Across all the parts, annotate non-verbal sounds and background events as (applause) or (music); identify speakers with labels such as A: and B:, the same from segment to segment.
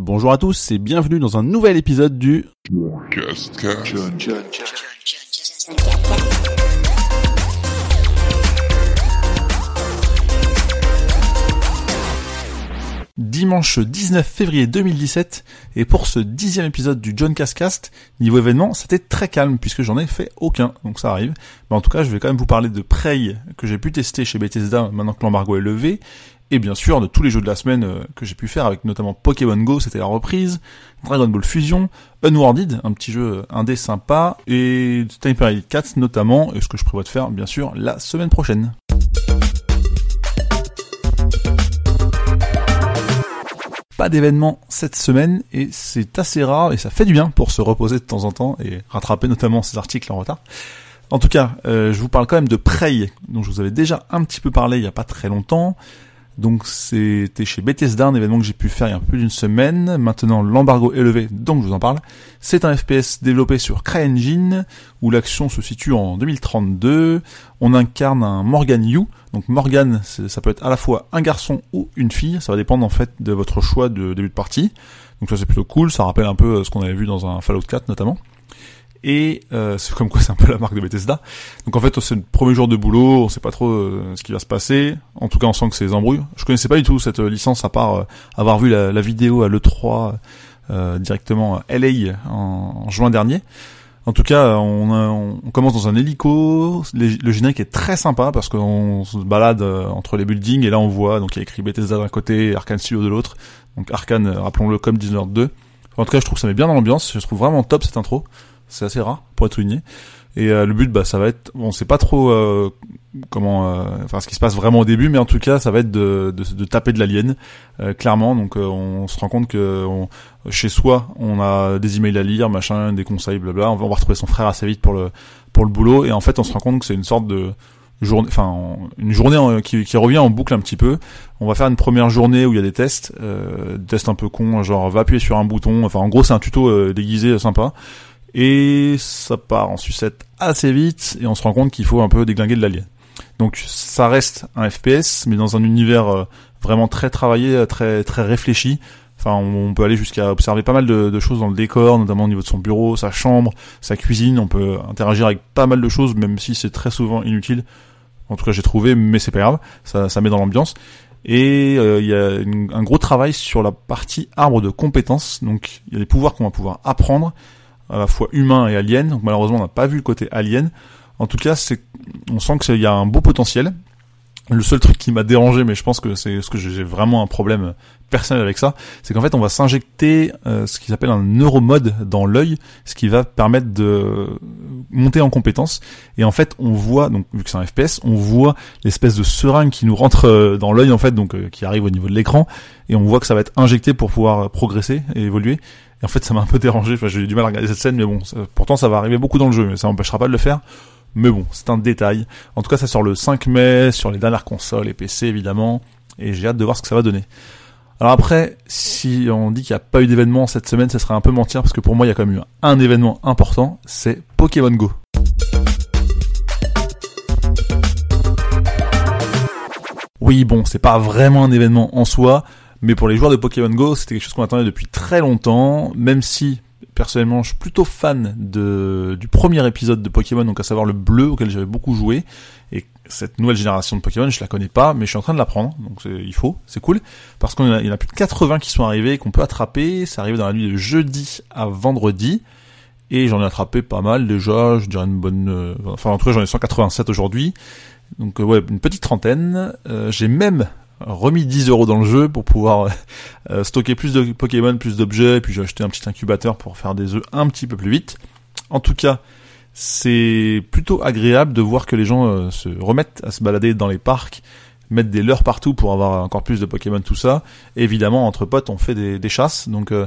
A: Bonjour à tous et bienvenue dans un nouvel épisode du Dimanche 19 février 2017 et pour ce dixième épisode du John Cascast, niveau événement, c'était très calme puisque j'en ai fait aucun, donc ça arrive. Mais en tout cas, je vais quand même vous parler de Prey que j'ai pu tester chez Bethesda maintenant que l'embargo est levé et bien sûr de tous les jeux de la semaine euh, que j'ai pu faire avec notamment Pokémon Go, c'était la reprise, Dragon Ball Fusion, Unwarded, un petit jeu indé sympa, et Sniper Elite 4 notamment, et ce que je prévois de faire bien sûr la semaine prochaine. Pas d'événement cette semaine et c'est assez rare et ça fait du bien pour se reposer de temps en temps et rattraper notamment ces articles en retard. En tout cas, euh, je vous parle quand même de Prey, dont je vous avais déjà un petit peu parlé il n'y a pas très longtemps. Donc c'était chez Bethesda, un événement que j'ai pu faire il y a plus d'une semaine. Maintenant l'embargo est levé, donc je vous en parle. C'est un FPS développé sur CryEngine, où l'action se situe en 2032. On incarne un Morgan Yu. Donc Morgan, ça peut être à la fois un garçon ou une fille, ça va dépendre en fait de votre choix de début de partie. Donc ça c'est plutôt cool, ça rappelle un peu ce qu'on avait vu dans un Fallout 4 notamment. Et euh, c'est comme quoi c'est un peu la marque de Bethesda. Donc en fait c'est le premier jour de boulot, on sait pas trop euh, ce qui va se passer. En tout cas on sent que c'est des embrouilles. Je connaissais pas du tout cette euh, licence à part avoir vu la, vidéo à l'E3 directement à LA en, juin dernier. En tout cas, on, commence dans un hélico. Le, générique est très sympa parce qu'on se balade entre les buildings et là on voit donc il y a écrit Bethesda d'un côté, Arkane Studio de l'autre. Donc Arkane, rappelons-le comme Dishonored 2. En tout cas, je trouve que ça met bien dans l'ambiance. Je trouve vraiment top cette intro c'est assez rare pour être souligné. Et euh, le but, bah, ça va être, on sait pas trop euh, comment, euh, enfin, ce qui se passe vraiment au début, mais en tout cas, ça va être de, de, de taper de l'alien, clairement. Donc, on se rend compte que chez soi, on a des emails à lire, machin, des conseils, blabla. On va, on va retrouver son frère assez vite pour le pour le boulot, et en fait, on se rend compte que c'est une sorte de journée, enfin, une journée qui, qui revient en boucle un petit peu. On va faire une première journée où il y a des tests, des tests un peu cons, genre va appuyer sur un bouton. Enfin, en gros, c'est un tuto déguisé sympa et ça part en sucette assez vite et on se rend compte qu'il faut un peu déglinguer de l'alien. Donc ça reste un FPS mais dans un univers euh, vraiment très travaillé, très très réfléchi. Enfin, on peut aller jusqu'à observer pas mal de, choses dans le décor, notamment au niveau de son bureau, sa chambre, sa cuisine. On peut interagir avec pas mal de choses, même si c'est très souvent inutile. En tout cas, j'ai trouvé, mais c'est pas grave. Ça, ça met dans l'ambiance. Et euh, il y a un gros travail sur la partie arbre de compétences. Donc, il y a des pouvoirs qu'on va pouvoir apprendre à la fois humain et alien. Donc malheureusement, on n'a pas vu le côté alien. En tout cas, c'est, on sent qu'il y a un beau potentiel. Le seul truc qui m'a dérangé, mais je pense que c'est ce que j'ai vraiment un problème personnel avec ça, c'est qu'en fait on va s'injecter euh, ce qui s'appelle un neuromode dans l'œil, ce qui va permettre de monter en compétence. Et en fait on voit, donc vu que c'est un FPS, on voit l'espèce de seringue qui nous rentre euh, dans l'œil en fait, donc euh, qui arrive au niveau de l'écran, et on voit que ça va être injecté pour pouvoir progresser et évoluer. Et en fait, ça m'a un peu dérangé. Enfin, j'ai eu du mal à regarder cette scène, mais bon, pourtant ça va arriver beaucoup dans le jeu, mais ça m'empêchera pas de le faire. Mais bon, c'est un détail. En tout cas, ça sort le 5 mai sur les dernières consoles et PC évidemment, et j'ai hâte de voir ce que ça va donner. Alors après, si on dit qu'il n'y a pas eu d'événement cette semaine, ça serait un peu mentir parce que pour moi, il y a quand même eu un événement important, c'est Pokémon Go. Oui, bon, c'est pas vraiment un événement en soi, mais pour les joueurs de Pokémon Go, c'était quelque chose qu'on attendait depuis très longtemps, même si personnellement je suis plutôt fan de, du premier épisode de Pokémon, donc à savoir le bleu auquel j'avais beaucoup joué, et cette nouvelle génération de Pokémon, je la connais pas, mais je suis en train de l'apprendre, donc il faut, c'est cool, parce qu'il y, en a plus de 80 qui sont arrivés, qu'on peut attraper, c'est arrivé dans la nuit de jeudi à vendredi, et j'en ai attrapé pas mal déjà, je dirais une bonne, euh, enfin en tout cas j'en ai 187 aujourd'hui, donc euh, ouais, une petite trentaine, euh, j'ai même remis 10 euros dans le jeu pour pouvoir euh, stocker plus de Pokémon, plus d'objets, et puis j'ai acheté un petit incubateur pour faire des œufs un petit peu plus vite. En tout cas, c'est plutôt agréable de voir que les gens euh, se remettent à se balader dans les parcs, mettre des leurres partout pour avoir encore plus de Pokémon, tout ça. évidemment, entre potes, on fait des, chasses, donc euh,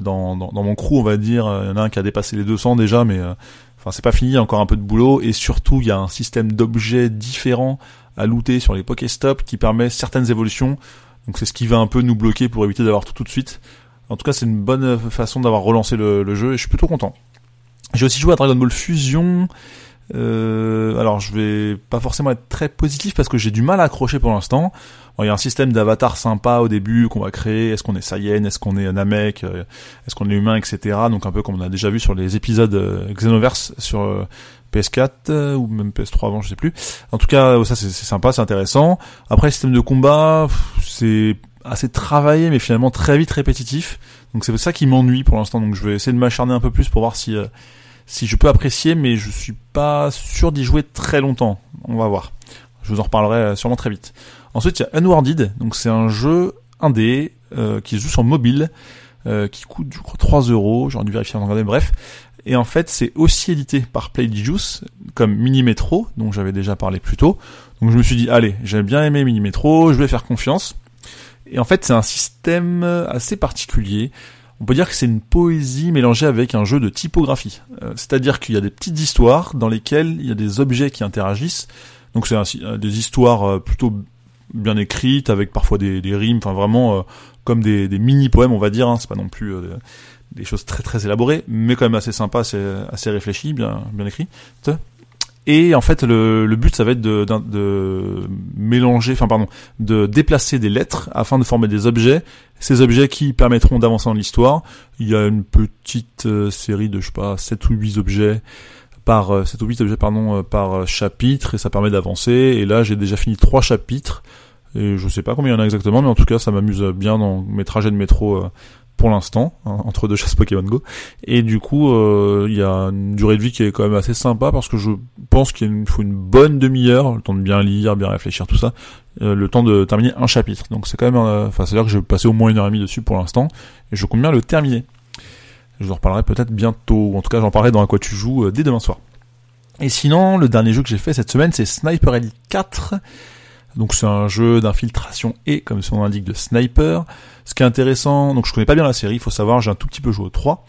A: dans, dans, mon crew, on va dire, il y en a un qui a dépassé les 200 déjà, mais enfin c'est pas fini, il y a encore un peu de boulot, et surtout il y a un système d'objets différents à looter sur les Pokéstop qui permet certaines évolutions. Donc c'est ce qui va un peu nous bloquer pour éviter d'avoir tout tout de suite. En tout cas, c'est une bonne façon d'avoir relancé le, jeu et je suis plutôt content. J'ai aussi joué à Dragon Ball Fusion. Euh, alors je vais pas forcément être très positif parce que j'ai du mal à accrocher pour l'instant. il y a un système d'avatar sympa au début qu'on va créer. Est-ce qu'on est Saiyan? Est-ce qu'on est Namek? Euh, Est-ce qu'on est humain, etc. Donc un peu comme on a déjà vu sur les épisodes euh, Xenoverse sur PS4 ou même PS3 avant, je sais plus. En tout cas, ça c'est sympa, c'est intéressant. Après, le système de combat, c'est assez travaillé, mais finalement très vite répétitif. Donc c'est ça qui m'ennuie pour l'instant. Donc je vais essayer de m'acharner un peu plus pour voir si si je peux apprécier, mais je suis pas sûr d'y jouer très longtemps. On va voir. Je vous en reparlerai euh, sûrement très vite. Ensuite, il y a Unwarded, donc c'est un jeu indé euh, qui se joue sur mobile, euh, qui coûte je crois 3 euros. J'aurais dû vérifier avant de regarder, bref. Et en fait, c'est aussi édité par Juice, comme Mini Metro, dont j'avais déjà parlé plus tôt. Donc je me suis dit, allez, j'ai bien aimé Mini Metro, je vais faire confiance. Et en fait, c'est un système assez particulier on peut dire que c'est une poésie mélangée avec un jeu de typographie. Euh, c'est-à-dire qu'il y a des petites histoires dans lesquelles il y a des objets qui interagissent. Donc c'est euh, des histoires euh, plutôt bien écrites, avec parfois des, rimes, enfin vraiment comme des, mini-poèmes, on va dire. Hein. C'est pas non plus des choses très très élaborées, mais quand même assez sympa, assez, assez réfléchi, bien bien écrit. Et en fait, le, le but, ça va être de, de, mélanger, enfin pardon, de déplacer des lettres afin de former des objets. Ces objets qui permettront d'avancer dans l'histoire. Il y a une petite euh, série de, je sais pas, 7 ou 8 objets par euh, 7 ou 8 objets pardon euh, par chapitre et ça permet d'avancer. Et là, j'ai déjà fini trois chapitres. Et je sais pas combien il y en a exactement, mais en tout cas, ça m'amuse bien dans mes trajets de métro euh, pour l'instant, hein, entre deux chasses Pokémon Go. Et du coup, euh, il y a une durée de vie qui est quand même assez sympa parce que je pense qu'il faut une bonne demi-heure, le temps de bien lire, bien réfléchir, tout ça, euh, le temps de terminer un chapitre. Donc c'est quand même, euh, enfin, c'est-à-dire que je vais passer au moins une heure et demie dessus pour l'instant, et je compte bien le terminer. Je vous en reparlerai peut-être bientôt, en tout cas j'en parlerai dans à quoi tu joues dès demain soir. Et sinon, le dernier jeu que j'ai fait cette semaine, c'est Sniper Elite 4. Donc c'est un jeu d'infiltration et, comme son nom l'indique, de sniper. Ce qui est intéressant, donc je connais pas bien la série, il faut savoir, j'ai un tout petit peu joué au 3.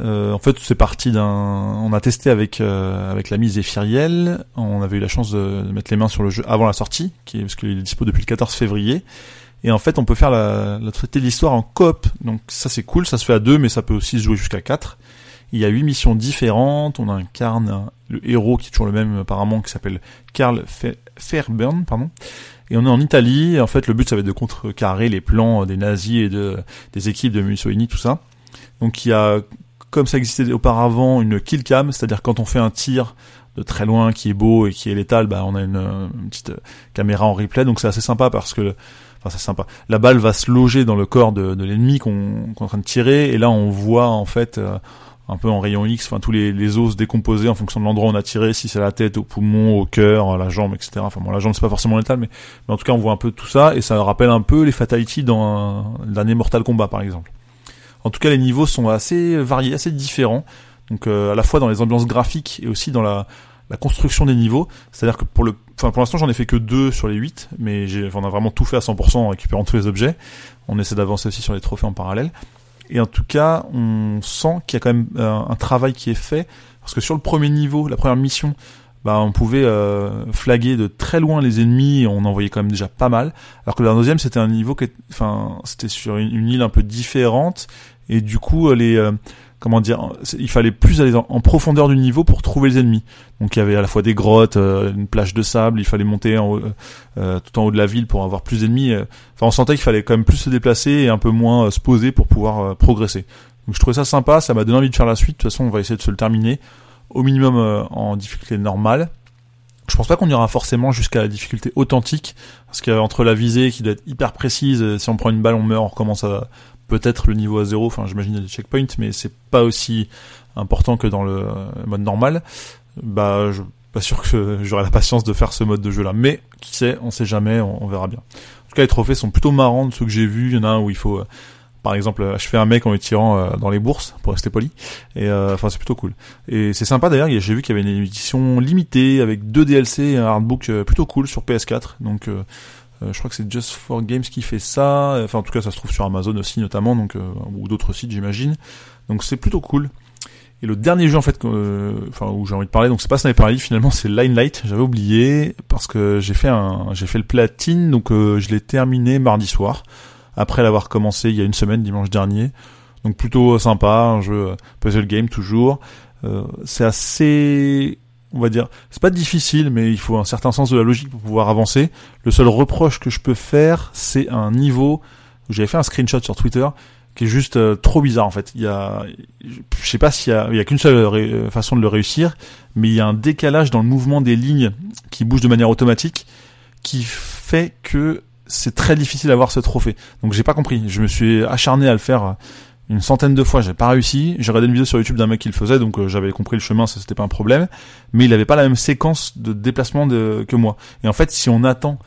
A: Euh, en fait, c'est parti d'un. On a testé avec euh, avec l'ami Zéphiriel. On avait eu la chance de, mettre les mains sur le jeu avant la sortie, qui est, parce qu'il est dispo depuis le 14 février. Et en fait, on peut faire la, la traité de l'histoire en coop. Donc ça, c'est cool. Ça se fait à deux, mais ça peut aussi se jouer jusqu'à quatre. Il y a huit missions différentes. On incarne le héros qui est toujours le même apparemment, qui s'appelle Karl Fairburn, pardon. Et on est en Italie. En fait, le but ça va être de contrecarrer les plans des nazis et de des équipes de Mussolini, tout ça. Donc il y a, comme ça existait auparavant, une kill cam, c'est-à-dire quand on fait un tir de très loin qui est beau et qui est létal, bah on a une, petite caméra en replay. Donc c'est assez sympa parce que enfin c'est sympa. La balle va se loger dans le corps de, de l'ennemi qu'on est en train de tirer et là on voit en fait euh, un peu en rayon X, enfin tous les, les os décomposés en fonction de l'endroit où on a tiré, si c'est la tête, au poumon, au cœur, à la jambe, etc. Enfin bon, la jambe c'est pas forcément létal, mais, mais en tout cas on voit un peu tout ça et ça rappelle un peu les fatalities dans l'année Mortal Kombat par exemple. En tout cas les niveaux sont assez variés, assez différents, donc euh, à la fois dans les ambiances graphiques et aussi dans la, la construction des niveaux. C'est-à-dire que pour le, enfin pour l'instant j'en ai fait que deux sur les 8, mais j'ai, on a vraiment tout fait à 100% en récupérant tous les objets. On essaie d'avancer aussi sur les trophées en parallèle. Et en tout cas, on sent qu'il y a quand même euh, un travail qui est fait, parce que sur le premier niveau, la première mission, bah, on pouvait euh, flaguer de très loin les ennemis, et on en voyait quand même déjà pas mal. Alors que le deuxième, c'était un niveau qui, enfin, c'était sur une, île un peu différente, et du coup, les euh, comment dire, il fallait plus aller en, profondeur du niveau pour trouver les ennemis. Donc il y avait à la fois des grottes, euh, une plage de sable, il fallait monter en haut, euh, tout en haut de la ville pour avoir plus d'ennemis. Euh. Enfin, on sentait qu'il fallait quand même plus se déplacer et un peu moins se poser pour pouvoir progresser. Donc je trouvais ça sympa, ça m'a donné envie de faire la suite. De toute façon, on va essayer de se le terminer au minimum en difficulté normale. Je pense pas qu'on ira forcément jusqu'à la difficulté authentique, parce qu'entre la visée qui doit être hyper précise, si on prend une balle, on meurt, on recommence à, peut-être le niveau à zéro, enfin j'imagine des checkpoints, mais c'est pas aussi important que dans le mode normal. Bah, je pas sûr que (laughs) j'aurai la patience de faire ce mode de jeu là, mais qui sait, on sait jamais, on, verra bien. En tout cas, les trophées sont plutôt marrants de ceux que j'ai vus. Il y en a un où il faut, euh, par exemple, fais un mec en le tirant euh, dans les bourses pour rester poli, et euh, enfin c'est plutôt cool. Et c'est sympa d'ailleurs. J'ai vu qu'il y avait une édition limitée avec deux DLC et un artbook plutôt cool sur PS4, donc euh, je crois que c'est Just for Games qui fait ça. Enfin, en tout cas, ça se trouve sur Amazon aussi, notamment, donc, euh, ou d'autres sites, j'imagine. Donc, c'est plutôt cool. Et le dernier jeu, en fait, euh, où j'ai envie de parler, donc c'est pas Sniper Elite, finalement, c'est Limelight. J'avais oublié, parce que j'ai fait un, j'ai fait le platine, donc je l'ai terminé mardi soir, après l'avoir commencé il y a une semaine, dimanche dernier. Donc plutôt sympa, un jeu puzzle game toujours. c'est assez on va dire. C'est pas difficile, mais il faut un certain sens de la logique pour pouvoir avancer. Le seul reproche que je peux faire, c'est un niveau j'avais fait un screenshot sur Twitter qui est juste euh, trop bizarre en fait. Il y a, je sais pas s'il y a, il y a qu'une seule euh, façon de le réussir, mais il y a un décalage dans le mouvement des lignes qui bougent de manière automatique, qui fait que c'est très difficile d'avoir ce trophée. Donc j'ai pas compris. Je me suis acharné à le faire une centaine de fois, j'ai pas réussi. J'ai regardé une vidéo sur YouTube d'un mec qui le faisait, donc euh, j'avais compris le chemin, ça c'était pas un problème. Mais il avait pas la même séquence de déplacement de, que moi. Et en fait, si on attend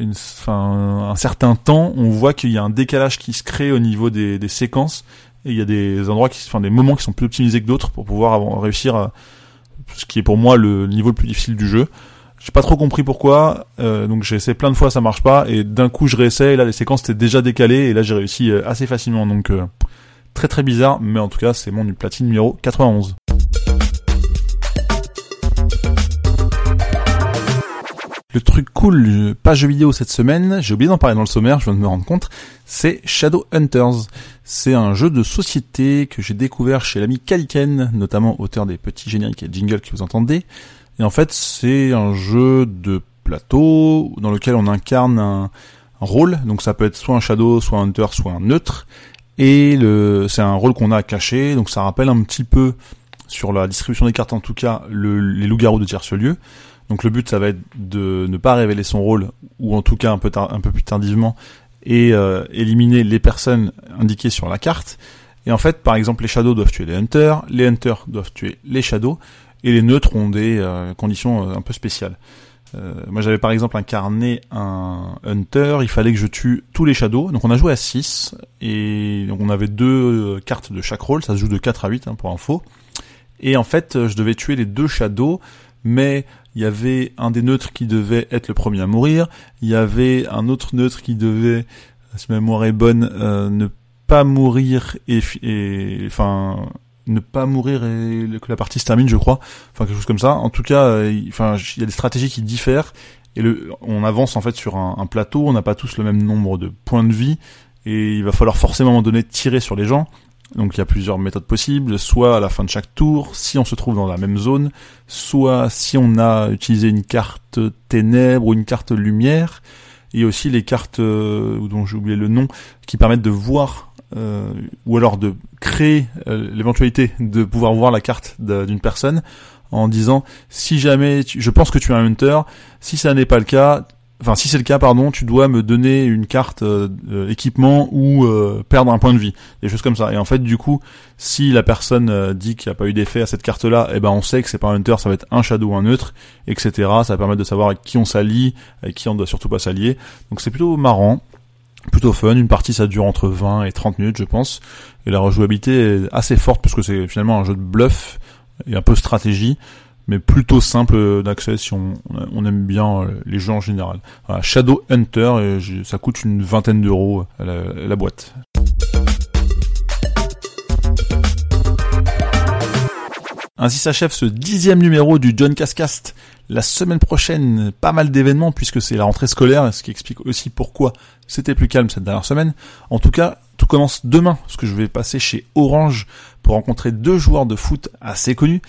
A: une, un certain temps, on voit qu'il y a un décalage qui se crée au niveau des, des séquences. Et il y a des endroits qui, enfin, des moments qui sont plus optimisés que d'autres pour pouvoir réussir à, ce qui est pour moi le niveau le plus difficile du jeu. J'ai pas trop compris pourquoi, euh, donc j'ai essayé plein de fois, ça marche pas, et d'un coup je réessaye, et là les séquences étaient déjà décalées, et là j'ai réussi euh, assez facilement, donc euh, très très bizarre, mais en tout cas c'est mon platine numéro 91. Le truc cool, pas jeu vidéo cette semaine, j'ai oublié d'en parler dans le sommaire, je viens de me rendre compte, c'est Shadow Hunters. C'est un jeu de société que j'ai découvert chez l'ami Kaliken, notamment auteur des petits génériques et jingles que vous entendez. Et en fait, c'est un jeu de plateau dans lequel on incarne un, rôle, donc ça peut être soit un Shadow, soit un Hunter, soit un neutre. Et le, c'est un rôle qu'on a caché, donc ça rappelle un petit peu sur la distribution des cartes en tout cas les loups-garous de tierce lieu. Donc le but ça va être de ne pas révéler son rôle ou en tout cas un peu un peu plus tardivement et euh, éliminer les personnes indiquées sur la carte. Et en fait, par exemple, les shadows doivent tuer les hunters, les hunters doivent tuer les shadows et les neutres ont des euh, conditions euh, un peu spéciales. Euh, moi j'avais par exemple incarné un hunter, il fallait que je tue tous les shadows, donc on a joué à 6, et on avait deux cartes de chaque rôle, ça se joue de 4 à 8 hein, pour info, et en fait je devais tuer les deux shadows, mais il y avait un des neutres qui devait être le premier à mourir, il y avait un autre neutre qui devait, si ma mémoire est bonne, euh, ne pas mourir et, et enfin ne pas mourir et que la partie se termine, je crois. Enfin, quelque chose comme ça. En tout cas, euh, il y a des stratégies qui diffèrent et le, on avance en fait sur un, plateau. On n'a pas tous le même nombre de points de vie et il va falloir forcément à un moment tirer sur les gens. Donc il y a plusieurs méthodes possibles, soit à la fin de chaque tour, si on se trouve dans la même zone, soit si on a utilisé une carte ténèbres ou une carte lumière, et aussi les cartes euh, dont j'ai oublié le nom, qui permettent de voir euh, ou alors de créer euh, l'éventualité de pouvoir voir la carte d'une personne en disant si jamais je pense que tu es un hunter, si ça n'est pas le cas, enfin si c'est le cas pardon, tu dois me donner une carte euh, équipement ou perdre un point de vie, des choses comme ça. Et en fait du coup, si la personne dit qu'il n'y a pas eu d'effet à cette carte-là, eh ben on sait que c'est pas un hunter, ça va être un shadow ou un neutre, etc. Ça va permettre de savoir avec qui on s'allie, avec qui on doit surtout pas s'allier. Donc c'est plutôt marrant plutôt fun. Une partie ça dure entre 20 et 30 minutes je pense. Et la rejouabilité est assez forte parce que c'est finalement un jeu de bluff et un peu stratégie, mais plutôt simple d'accès si on, aime bien euh, les jeux en général. Shadow Hunter, ça coûte une vingtaine d'euros la, la boîte. Ainsi s'achève ce dixième numéro du John Cascast. La semaine prochaine, pas mal d'événements puisque c'est la rentrée scolaire, ce qui explique aussi pourquoi c'était plus calme cette dernière semaine. En tout cas, tout commence demain, parce que je vais passer chez Orange pour rencontrer deux joueurs de foot assez connus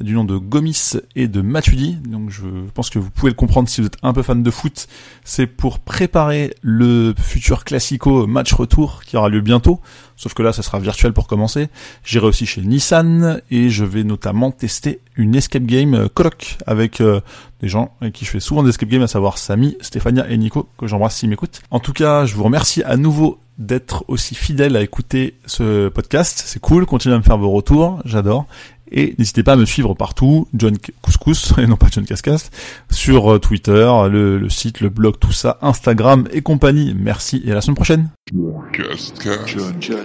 A: du nom de Gomis et de Matuidi. Donc je pense que vous pouvez le comprendre si vous êtes un peu fan de foot. C'est pour préparer le futur classico match retour qui aura lieu bientôt. Sauf que là, ça sera virtuel pour commencer. J'irai aussi chez Nissan et je vais notamment tester une escape game coloc avec euh, des gens avec qui je fais souvent des escape games, à savoir Samy, Stéphania et Nico, que j'embrasse s'ils m'écoutent. En tout cas, je vous remercie à nouveau d'être aussi fidèle à écouter ce podcast. C'est cool, continuez à me faire vos retours, j'adore. Et n'hésitez pas à me suivre partout, John Couscous, (laughs) et non pas John Cascast, sur euh, Twitter, le, site, le blog, tout ça, Instagram et compagnie. Merci et à la semaine prochaine. John,